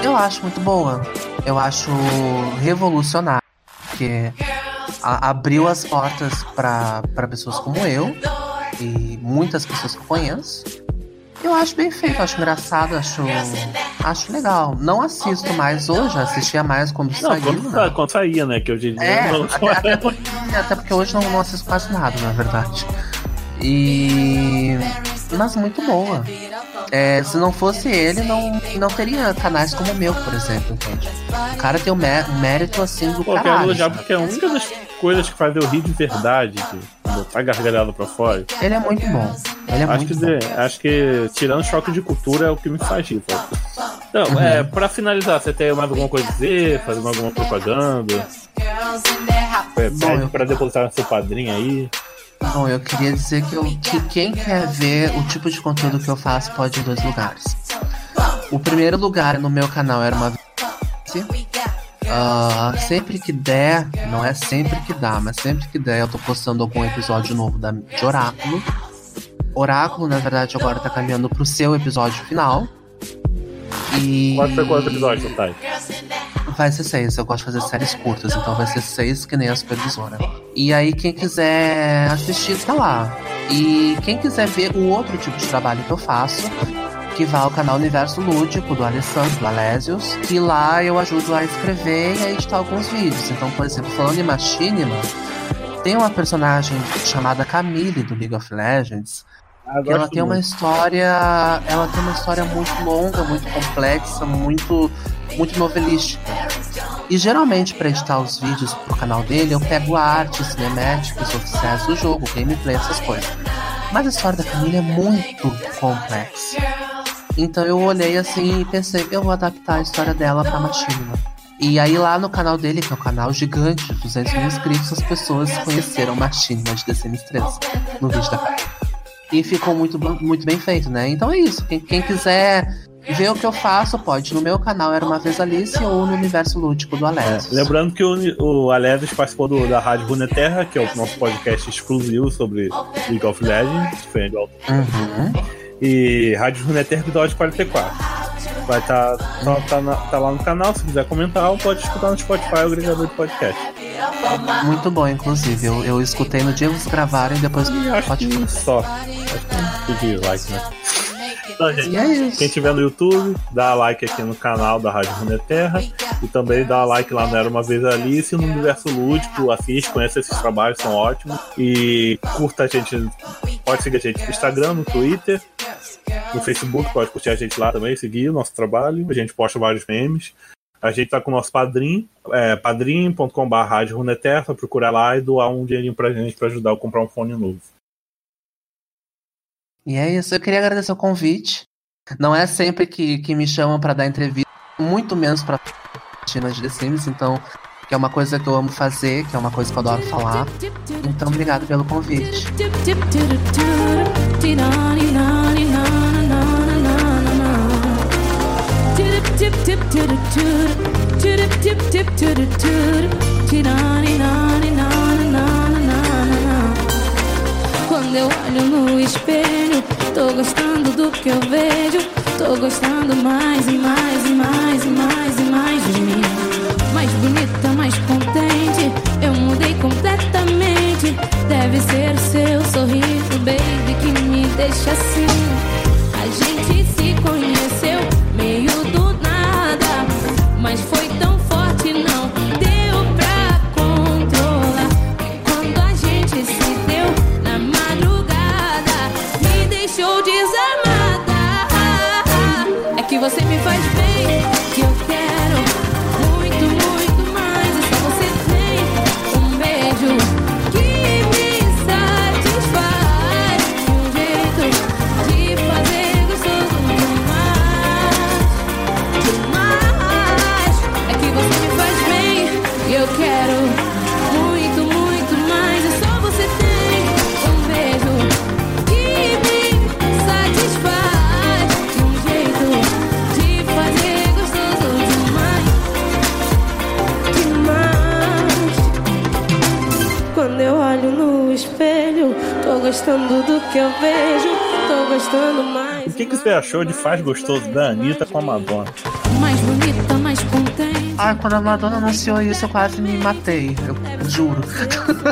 Eu acho muito boa. Eu acho revolucionário. Porque a, abriu as portas para pessoas como eu e muitas pessoas que eu conheço. Eu acho bem feito, acho engraçado, acho, acho legal. Não assisto mais hoje, assistia mais quando Não, saiu. quando, né? quando saía, né? Que hoje em dia É, não até, até porque, até porque hoje não, não assisto quase nada, na verdade. E. Mas muito boa. É, se não fosse ele, não, não teria canais como o meu, por exemplo, entende? O cara tem um mé- mérito assim do Pô, eu quero elogiar porque é a única das coisas que faz eu rir de verdade, que botar gargalhada pra fora. Ele é muito bom. Ele é Acho muito que, bom. acho que tirando choque de cultura é o que me faz rir. Pô. Então, Uhum. é, pra finalizar, você tem mais alguma coisa a dizer? Fazer mais alguma propaganda? É, Bom, pede eu- pra depositar no seu padrinho aí. Bom, eu queria dizer que, eu, que quem quer ver o tipo de conteúdo que eu faço pode ir em dois lugares. O primeiro lugar no meu canal era uma. Ah, sempre que der, não é sempre que dá, mas sempre que der, eu tô postando algum episódio novo da, de Oráculo. Oráculo, na verdade, agora tá caminhando pro seu episódio final. E. Quanto foi quantos episódios, Thay? Vai ser seis. Eu gosto de fazer séries curtas, então vai ser seis que nem a supervisora. E aí, quem quiser assistir, tá lá. E quem quiser ver o outro tipo de trabalho que eu faço, que vai ao canal Universo Lúdico do Alessandro Alésios, que lá eu ajudo a escrever e a editar alguns vídeos. Então, por exemplo, falando em Machinima, tem uma personagem chamada Camille do League of Legends, Ah, que ela gosto tem uma muito. história, ela tem uma história muito longa, muito complexa, muito muito novelística. E geralmente para editar os vídeos pro canal dele, eu pego arte, cinemáticos oficiais do jogo, gameplay, essas coisas. Mas a história da Camila é muito complexa. Então eu olhei assim e pensei, eu vou adaptar a história dela pra Machinima. E aí lá no canal dele, que é um canal gigante, de 200 mil inscritos, as pessoas conheceram Machinima de The Sims 3 no vídeo da Camila. E ficou muito, muito bem feito, né? Então é isso. Quem, quem quiser ver o que eu faço, pode no meu canal Era Uma Vez Alice ou no Universo Lúdico do É, Alex. lembrando que o, o Alevis participou do- da Rádio Runeterra, que é o nosso podcast exclusivo sobre League of Legends, diferente do. Uhum. E Rádio Runeterra episódio 44. Vai estar tá, tá, na- tá lá no canal, se quiser comentar, ou pode escutar no Spotify, o agregador de podcast. Muito bom, inclusive. Eu, eu escutei no dia que vocês gravarem e depois E acho pode que só. Acho que pedir like, né? Então, gente, é. Quem tiver no YouTube, dá like aqui no canal da Rádio Runeterra e também dá like lá no Era Uma Vez Alice no Universo Lúdico, assiste, conhece esses trabalhos, são ótimos. E curta a gente, pode seguir a gente no Instagram, no Twitter, no Facebook, pode curtir a gente lá também, seguir o nosso trabalho, a gente posta vários memes. A gente tá com o nosso padrinho, é, padrim.com.br procurar lá e doar um dinheirinho pra gente pra ajudar a comprar um fone novo. E é isso. Eu queria agradecer o convite. Não é sempre que, que me chamam pra dar entrevista, muito menos pra China de The Sims, então que é uma coisa que eu amo fazer, que é uma coisa que eu adoro falar. Então obrigado pelo convite. Quando eu olho no espelho, tô gostando do que eu vejo. Tô gostando mais e mais e mais e mais e mais de mim. Mais bonita, mais contente. Eu mudei completamente. Deve ser seu sorriso, baby, que me deixa assim. A gente se conheceu meio do nada, mas foi você me faz bem, que eu quero do que eu vejo. Tô gostando mais. O que, que você achou de Faz Gostoso da Anitta com a Madonna? Mais bonita, mais contente. Ai, quando a Madonna anunciou isso, eu quase me matei. Eu juro.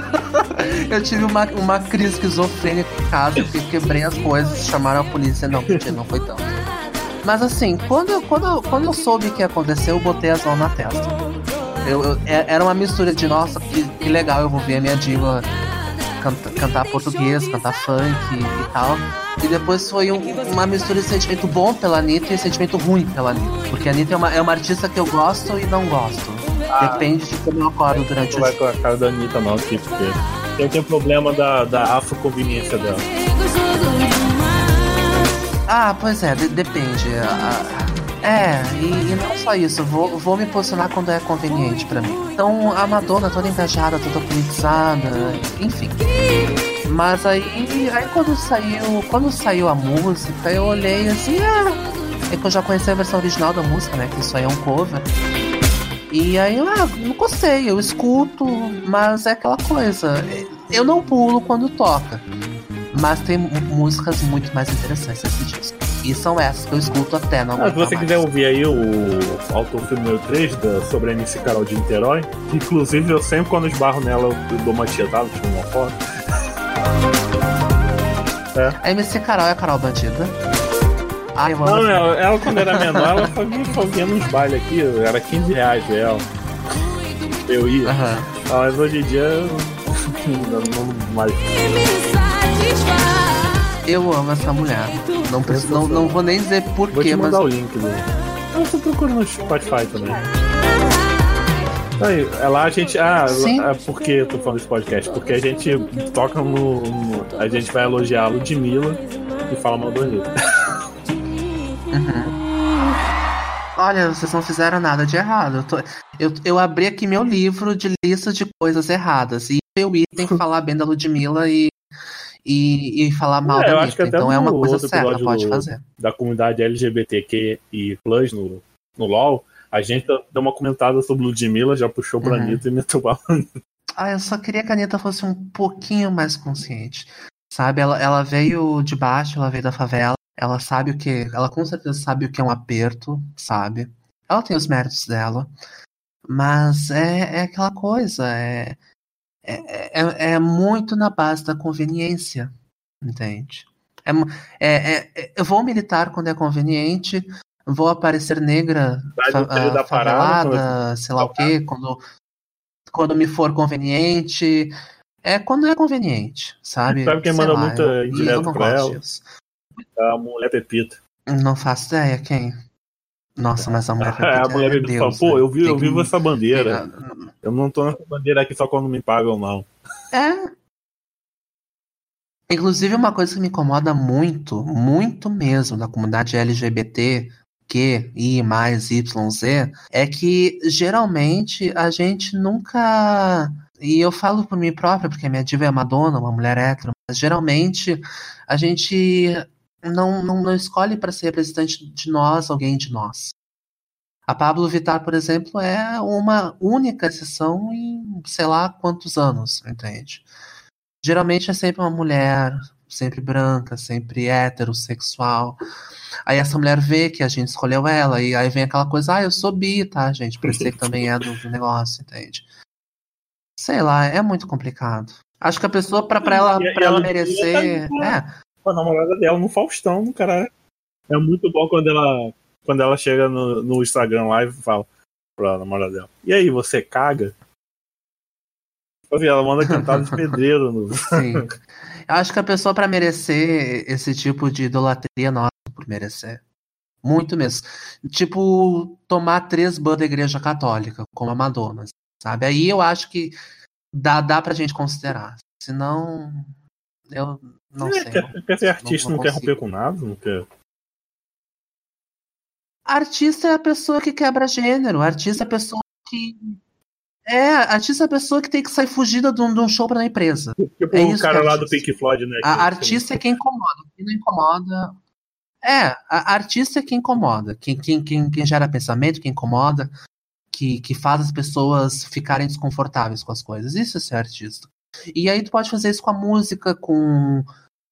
(laughs) eu tive uma, uma crise esquizofrênica em casa, que quebrei as coisas, chamaram a polícia. Não, mentira, não foi tanto. Mas assim, quando, quando, quando eu soube que ia acontecer, eu botei as mãos na testa. Eu, eu- é- era uma mistura de, nossa, que, que legal, eu vou ver a minha diva canta- cantar português, cantar funk e, tal. E depois foi um- uma mistura de sentimento bom pela Anitta e sentimento ruim pela Anitta. Porque a Anitta é uma, é uma artista que eu gosto e não gosto. Depende de como eu acordo durante Não o vai dia. com a cara da Anitta, não, aqui, porque eu tenho problema da, da afroconveniência dela. Ah, pois é, de- depende. Ah, é, e, e não só isso, vou, vou me posicionar quando é conveniente pra mim. Então, a Madonna toda engajada, toda politizada, enfim. Mas aí, aí quando saiu, quando saiu a música, eu olhei assim, ah, é que eu já conheci a versão original da música, né? Que isso aí é um cover. E aí, ah, não gostei, eu escuto, mas é aquela coisa. Eu não pulo quando toca. Mas tem músicas muito mais interessantes nesse disco. E são essas que eu escuto até não Ah, se você mais. quiser ouvir aí o autofilme número 3 da, sobre a MC Carol de Niterói, inclusive eu sempre quando esbarro nela eu, eu dou uma tietada, tiro uma foto. A MC Carol é a Carol Bandida. Ai, eu. Não, ela, ela, quando era menor, ela fazia, fazia nos bailes aqui, era 15 reais dela. Eu ia. Ah, mas hoje em dia não, não mais. Eu amo essa mulher. Não, preciso, não, não vou nem dizer Vou te porquê, mas. mandar o link do. Eu só procuro no Spotify também. Aí, é lá a gente. Ah, Sim. é por que eu tô falando desse podcast? Porque a gente toca no. no- a gente vai elogiar a Ludmilla e fala mal do Anitta. Olha, vocês não fizeram nada de errado. Eu, tô- eu, eu abri aqui meu livro de lista de coisas erradas. E eu item falar bem da Ludmilla e, e, e falar mal É, da Anitta. Então é uma coisa certa, pode do- fazer. da comunidade LGBTQ e Plus no, no LOL, a gente deu uma comentada sobre Ludmilla, já puxou pra Uhum. Anitta e meteu bala. Ah, eu só queria que a Anitta fosse um pouquinho mais consciente. Sabe, ela, ela veio de baixo, ela veio da favela. Ela sabe o que. Ela com certeza sabe o que é um aperto, sabe? Ela tem os méritos dela. Mas é, é aquela coisa, é, é, é, é muito na base da conveniência, entende? É, é, é- é- eu vou militar quando é conveniente, vou aparecer negra, fa- ah, da parada, favelada, sei lá o quê, quando, quando me for conveniente. É quando é conveniente, sabe? Sabe quem Sei manda lá, muita eu- indireta pra ela? disso. A mulher Pepita. Não faço ideia, quem? Nossa, mas a mulher (laughs) a Pepita mulher é Pepita fala, Deus, pô, eu, vi, eu vivo essa bandeira. Eu não tô nessa bandeira aqui só quando me pagam, não. É. Inclusive, uma coisa que me incomoda muito, muito mesmo da comunidade LGBT, Q, I, mais, Y, Z, é que geralmente a gente nunca. E eu falo por mim própria, porque a minha diva é Madonna, uma mulher hétero, mas geralmente a gente não, não, não escolhe para ser representante de nós alguém de nós. A Pablo Vittar, por exemplo, é uma única exceção em sei lá quantos anos, entende? Geralmente é sempre uma mulher, sempre branca, sempre heterossexual. Aí essa mulher vê que a gente escolheu ela, e aí vem aquela coisa, ah, eu sou bi, tá, gente? Parecer que também é do, negócio, entende? Sei lá, é muito complicado. Acho que a pessoa, pra, pra ela, E- e pra ela ela- merecer. ela É, Com a namorada dela no Faustão, cara. É muito bom quando ela, quando ela chega no, no Instagram live e fala pra namorada dela. E aí, você caga? Ela manda cantar de pedreiro no. (laughs) sim. Eu acho que a pessoa, pra merecer esse tipo de idolatria, nossa, por merecer. Muito mesmo. Tipo, tomar três ban da igreja católica, como a Madonna, sabe? Aí eu acho que dá, dá pra gente considerar. Senão, eu não É, sei. quer, quer ser artista, não não, quer consigo. romper com nada, não quer. Artista é a pessoa que quebra gênero. Artista é a pessoa que. É, artista é a pessoa que tem que sair fugida de um, de um show pra uma empresa. Tipo É o cara lá do. Pink Floyd, né? A artista é quem incomoda. Quem não incomoda. É, a artista é quem incomoda. Quem, quem, quem, quem gera pensamento, quem incomoda, que, que faz as pessoas ficarem desconfortáveis com as coisas. Isso é ser artista. E aí tu pode fazer isso com a música, com,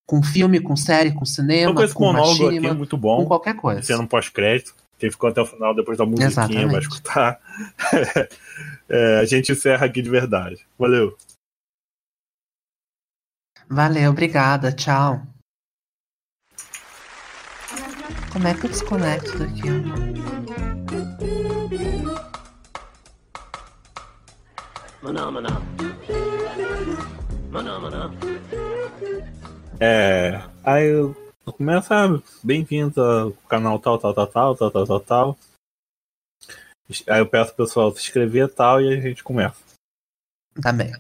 com filme, com série, com cinema, com com monólogo machinima, aqui é muito com bom. qualquer coisa. Sendo pós-crédito. Quem ficou até o final, depois da musiquinha, Exatamente. vai escutar. (laughs) É, a gente encerra aqui de verdade. Valeu. Valeu, obrigada, tchau. Como é que eu desconecto daqui? É, aí eu começo, ah, bem-vindo ao canal tal, tal, tal, tal, tal, tal, tal, tal. Aí eu peço pro pessoal se inscrever e tal, e a gente começa. Tá bem.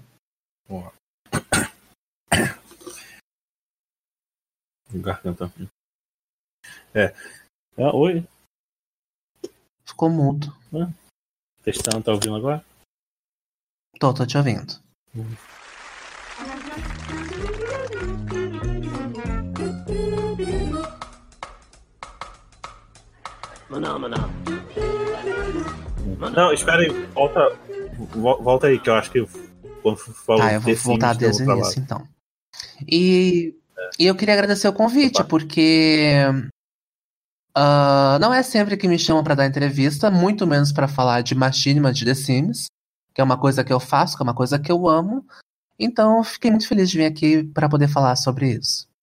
(coughs) Garganta. É. Ah, oi, Ficou mudo. testando, tá ouvindo agora? Tô, tô te ouvindo. Não, espera aí, volta, vo- volta aí, que eu acho que quando falou Tá, eu vou voltar desde o início, então. E, e eu queria agradecer o convite, Opa. porque ah, não é sempre que me chamam pra dar entrevista, muito menos pra falar de machinima de The Sims, que é uma coisa que eu faço, que é uma coisa que eu amo. Então, eu fiquei muito feliz de vir aqui pra poder falar sobre isso.